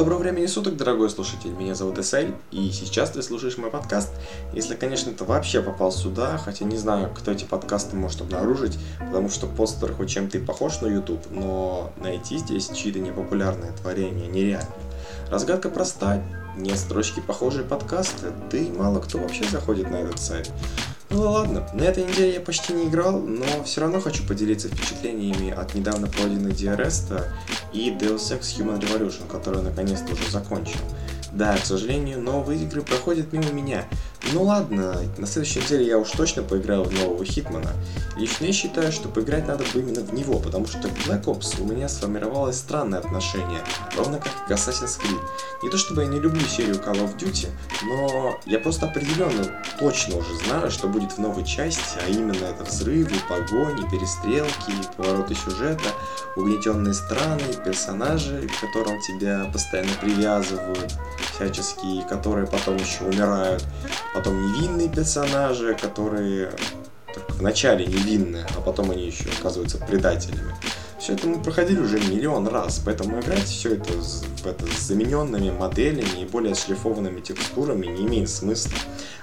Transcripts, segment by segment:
Доброго времени суток, дорогой слушатель, меня зовут Эсель, и сейчас ты слушаешь мой подкаст. Если, конечно, ты вообще попал сюда, хотя не знаю, кто эти подкасты может обнаружить, потому что постер хоть чем-то и похож на YouTube, но найти здесь чьи-то непопулярные творения нереально. Разгадка проста, нет строчки похожие подкасты, да и мало кто вообще заходит на этот сайт. Ну ладно, на этой неделе я почти не играл, но все равно хочу поделиться впечатлениями от недавно пройденной Диареста и Deus Ex Human Revolution, которую наконец-то уже закончил. Да, к сожалению, новые игры проходят мимо меня. Ну ладно, на следующей неделе я уж точно поиграю в нового Хитмана. Лично я считаю, что поиграть надо бы именно в него, потому что к Black Ops у меня сформировалось странное отношение, ровно как к Assassin's Creed. Не то чтобы я не люблю серию Call of Duty, но я просто определенно точно уже знаю, что будет в новой части, а именно это взрывы, погони, перестрелки, повороты сюжета, угнетенные страны, персонажи, к которым тебя постоянно привязывают, всяческие, которые потом еще умирают, потом невинные персонажи, которые только вначале невинные, а потом они еще оказываются предателями. Все это мы проходили уже миллион раз, поэтому играть все это, в это с замененными моделями и более шлифованными текстурами не имеет смысла.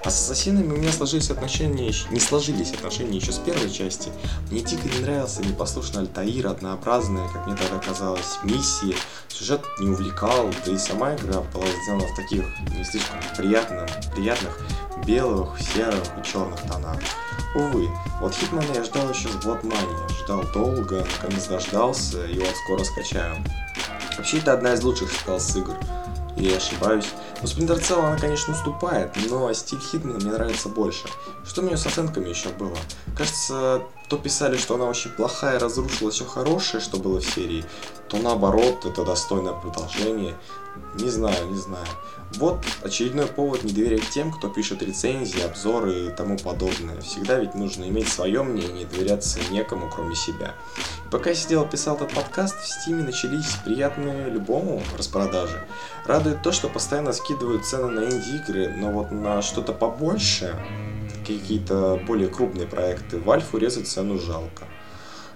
А с ассасинами у меня сложились отношения, не сложились отношения еще с первой части. Мне дико не нравился непослушный Альтаир, однообразные, как мне тогда казалось, миссии. Сюжет не увлекал, да и сама игра была сделана в таких не слишком приятных, приятных белых, серых и черных тонах. Увы, вот Хитмана я ждал еще с Blood ждал долго, наконец дождался, и вот скоро скачаю. Вообще это одна из лучших стелс игр, или я ошибаюсь. Но Splinter Cell она, конечно, уступает, но стиль Хитмана мне нравится больше. Что у нее с оценками еще было? Кажется, то писали, что она очень плохая, разрушила все хорошее, что было в серии, то наоборот, это достойное продолжение. Не знаю, не знаю. Вот очередной повод не доверять тем, кто пишет рецензии, обзоры и тому подобное. Всегда ведь нужно иметь свое мнение и доверяться некому, кроме себя. Пока я сидел и писал этот подкаст, в Стиме начались приятные любому распродажи. Радует то, что постоянно скидывают цены на инди-игры, но вот на что-то побольше, какие-то более крупные проекты, Valve урезать цену жалко.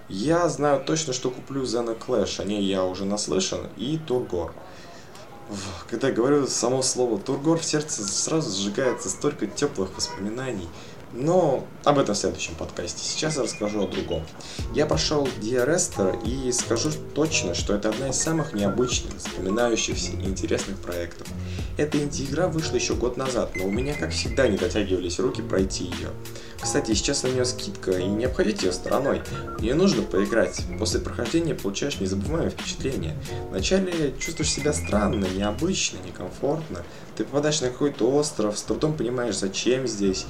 Я знаю точно, что куплю Zena Clash, о ней я уже наслышан, и Тургор когда говорю само слово Тургор, в сердце сразу сжигается столько теплых воспоминаний. Но об этом в следующем подкасте. Сейчас я расскажу о другом. Я прошел Диарестер и скажу точно, что это одна из самых необычных, запоминающихся и интересных проектов. Эта инди-игра вышла еще год назад, но у меня, как всегда, не дотягивались руки пройти ее. Кстати, сейчас на нее скидка, и не обходите ее стороной. Ее нужно поиграть. После прохождения получаешь незабываемое впечатление. Вначале чувствуешь себя странно, необычно, некомфортно. Ты попадаешь на какой-то остров, с трудом понимаешь, зачем здесь,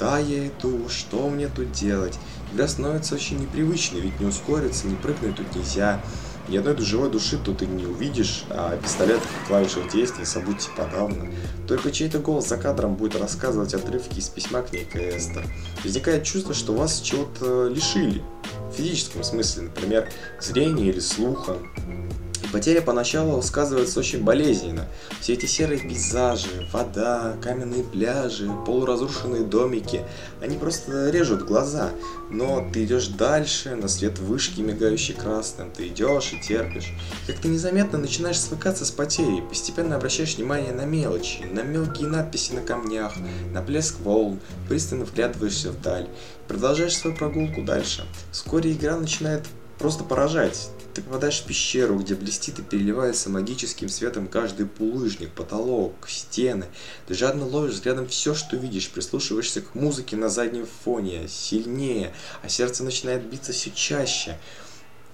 куда я иду, что мне тут делать. Игра становится очень непривычной, ведь не ускориться, не прыгнуть тут нельзя. Ни одной живой души тут и не увидишь, а пистолет в клавишах действий забудьте подавно. Только чей-то голос за кадром будет рассказывать отрывки из письма к некой Эстер. Возникает чувство, что вас чего-то лишили. В физическом смысле, например, зрения или слуха. Потеря поначалу сказывается очень болезненно. Все эти серые пейзажи, вода, каменные пляжи, полуразрушенные домики, они просто режут глаза. Но ты идешь дальше, на свет вышки, мигающий красным, ты идешь и терпишь. Как-то незаметно начинаешь свыкаться с потерей, постепенно обращаешь внимание на мелочи, на мелкие надписи на камнях, на плеск волн, пристально вглядываешься вдаль. Продолжаешь свою прогулку дальше. Вскоре игра начинает просто поражать. Ты попадаешь в пещеру, где блестит и переливается магическим светом каждый булыжник, потолок, стены. Ты жадно ловишь взглядом все, что видишь, прислушиваешься к музыке на заднем фоне, сильнее, а сердце начинает биться все чаще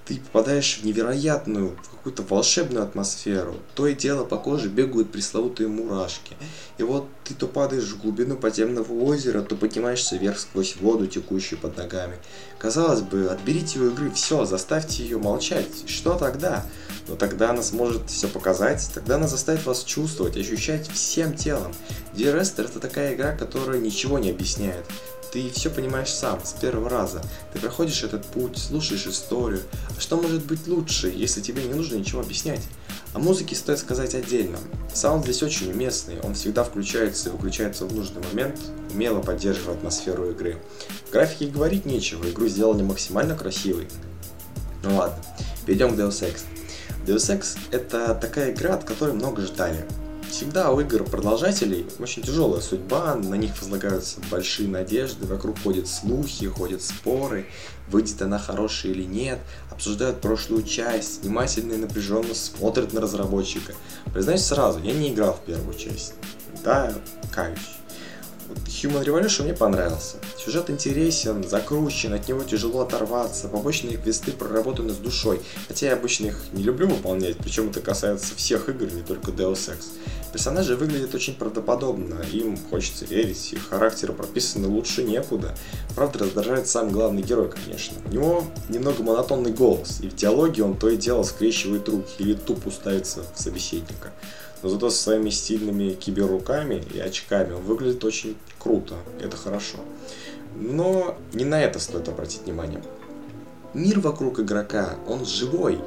ты попадаешь в невероятную, какую-то волшебную атмосферу. То и дело по коже бегают пресловутые мурашки. И вот ты то падаешь в глубину подземного озера, то поднимаешься вверх сквозь воду, текущую под ногами. Казалось бы, отберите у игры все, заставьте ее молчать. Что тогда? Но тогда она сможет все показать, тогда она заставит вас чувствовать, ощущать всем телом. Esther это такая игра, которая ничего не объясняет. Ты все понимаешь сам, с первого раза. Ты проходишь этот путь, слушаешь историю. А что может быть лучше, если тебе не нужно ничего объяснять? О музыке стоит сказать отдельно. Саунд здесь очень уместный, он всегда включается и выключается в нужный момент, умело поддерживая атмосферу игры. В графике говорить нечего, игру сделали максимально красивой. Ну ладно, перейдем к Deus Ex. Deus Ex — это такая игра, от которой много ждали. Всегда у игр продолжателей очень тяжелая судьба, на них возлагаются большие надежды, вокруг ходят слухи, ходят споры, выйдет она хорошая или нет, обсуждают прошлую часть, внимательно и напряженно смотрят на разработчика. Признаюсь сразу, я не играл в первую часть. Да, каюсь. Human Revolution мне понравился. Сюжет интересен, закручен, от него тяжело оторваться, побочные квесты проработаны с душой, хотя я обычно их не люблю выполнять, причем это касается всех игр, не только Deus Ex. Персонажи выглядят очень правдоподобно, им хочется верить, их характеры прописаны лучше некуда. Правда, раздражает сам главный герой, конечно. У него немного монотонный голос, и в диалоге он то и дело скрещивает руки или тупо ставится в собеседника но зато со своими стильными киберруками и очками он выглядит очень круто, это хорошо. Но не на это стоит обратить внимание. Мир вокруг игрока, он живой.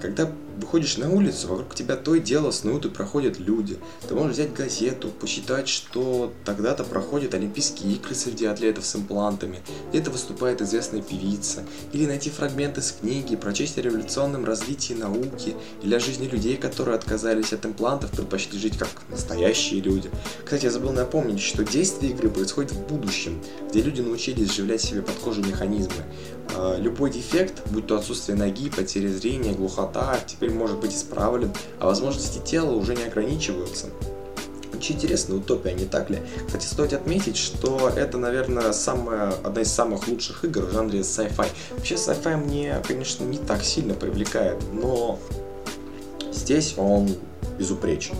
Когда выходишь на улицу, вокруг тебя то и дело снуют и проходят люди. Ты можешь взять газету, посчитать, что тогда-то проходят Олимпийские игры среди атлетов с имплантами, где-то выступает известная певица, или найти фрагменты с книги, прочесть о революционном развитии науки, или о жизни людей, которые отказались от имплантов, предпочли жить как настоящие люди. Кстати, я забыл напомнить, что действие игры происходит в будущем, где люди научились сживлять себе под кожу механизмы. А, любой дефект, будь то отсутствие ноги, потеря зрения, глухота, теперь может быть исправлен, а возможности тела уже не ограничиваются. Очень интересная утопия, не так ли? Кстати, стоит отметить, что это, наверное, самая, одна из самых лучших игр в жанре sci-fi. Вообще, sci-fi мне, конечно, не так сильно привлекает, но здесь он безупречен.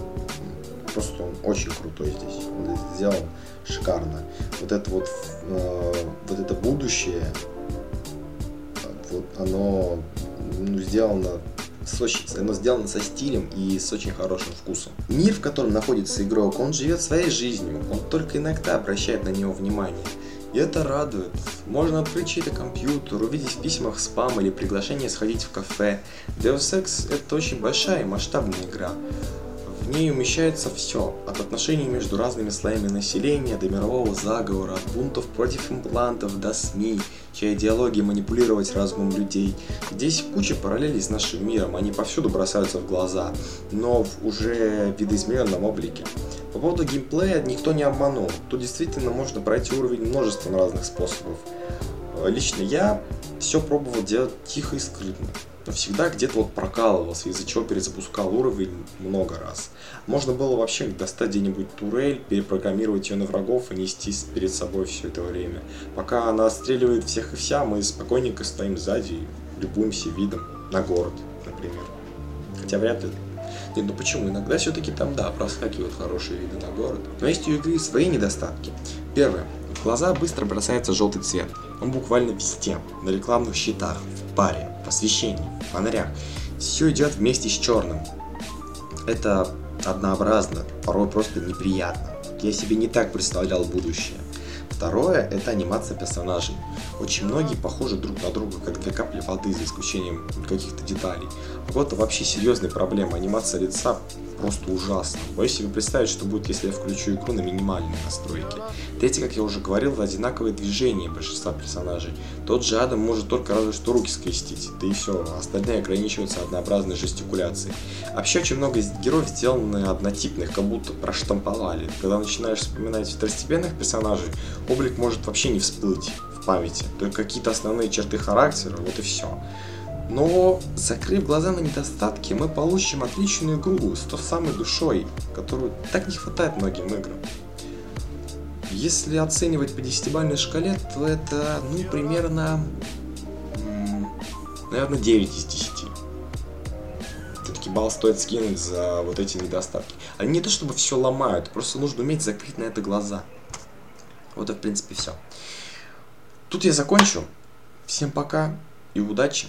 Просто он очень крутой здесь. Он сделан шикарно. Вот это вот, э, вот это будущее, вот оно ну, сделано с очень, оно сделано со стилем и с очень хорошим вкусом. Мир, в котором находится игрок, он живет своей жизнью, он только иногда обращает на него внимание. И это радует. Можно открыть чей-то компьютер, увидеть в письмах спам или приглашение сходить в кафе. Deus Ex это очень большая и масштабная игра. В ней умещается все, от отношений между разными слоями населения до мирового заговора, от бунтов против имплантов до СМИ, чья идеология манипулировать разумом людей. Здесь куча параллелей с нашим миром, они повсюду бросаются в глаза, но в уже видоизмененном облике. По поводу геймплея никто не обманул, тут действительно можно пройти уровень множеством разных способов. Лично я все пробовал делать тихо и скрытно но всегда где-то вот прокалывался, из-за чего перезапускал уровень много раз. Можно было вообще достать где-нибудь турель, перепрограммировать ее на врагов и нести перед собой все это время. Пока она отстреливает всех и вся, мы спокойненько стоим сзади и любуемся видом на город, например. Хотя вряд ли нет, ну почему? Иногда все-таки там, да, проскакивают хорошие виды на город. Но есть у игры свои недостатки. Первое. Глаза быстро бросается желтый цвет. Он буквально везде. На рекламных щитах, в паре, в освещении, в фонарях. Все идет вместе с черным. Это однообразно, порой просто неприятно. Я себе не так представлял будущее. Второе – это анимация персонажей. Очень многие похожи друг на друга, как две капли воды, за исключением каких-то деталей. Вот это вообще серьезная проблема. Анимация лица просто ужасно. Боюсь себе представить, что будет, если я включу игру на минимальные настройки. Третье, как я уже говорил, одинаковые движения большинства персонажей. Тот же Адам может только разве что руки скрестить, да и все, остальные ограничиваются однообразной жестикуляцией. Вообще очень много героев сделаны однотипных, как будто проштамповали. Когда начинаешь вспоминать второстепенных персонажей, облик может вообще не всплыть в памяти, только какие-то основные черты характера, вот и все. Но, закрыв глаза на недостатки, мы получим отличную игру с той самой душой, которую так не хватает многим играм. Если оценивать по десятибалльной шкале, то это, ну, примерно, наверное, 9 из 10. Все-таки балл стоит скинуть за вот эти недостатки. Они не то чтобы все ломают, просто нужно уметь закрыть на это глаза. Вот и в принципе все. Тут я закончу. Всем пока и удачи!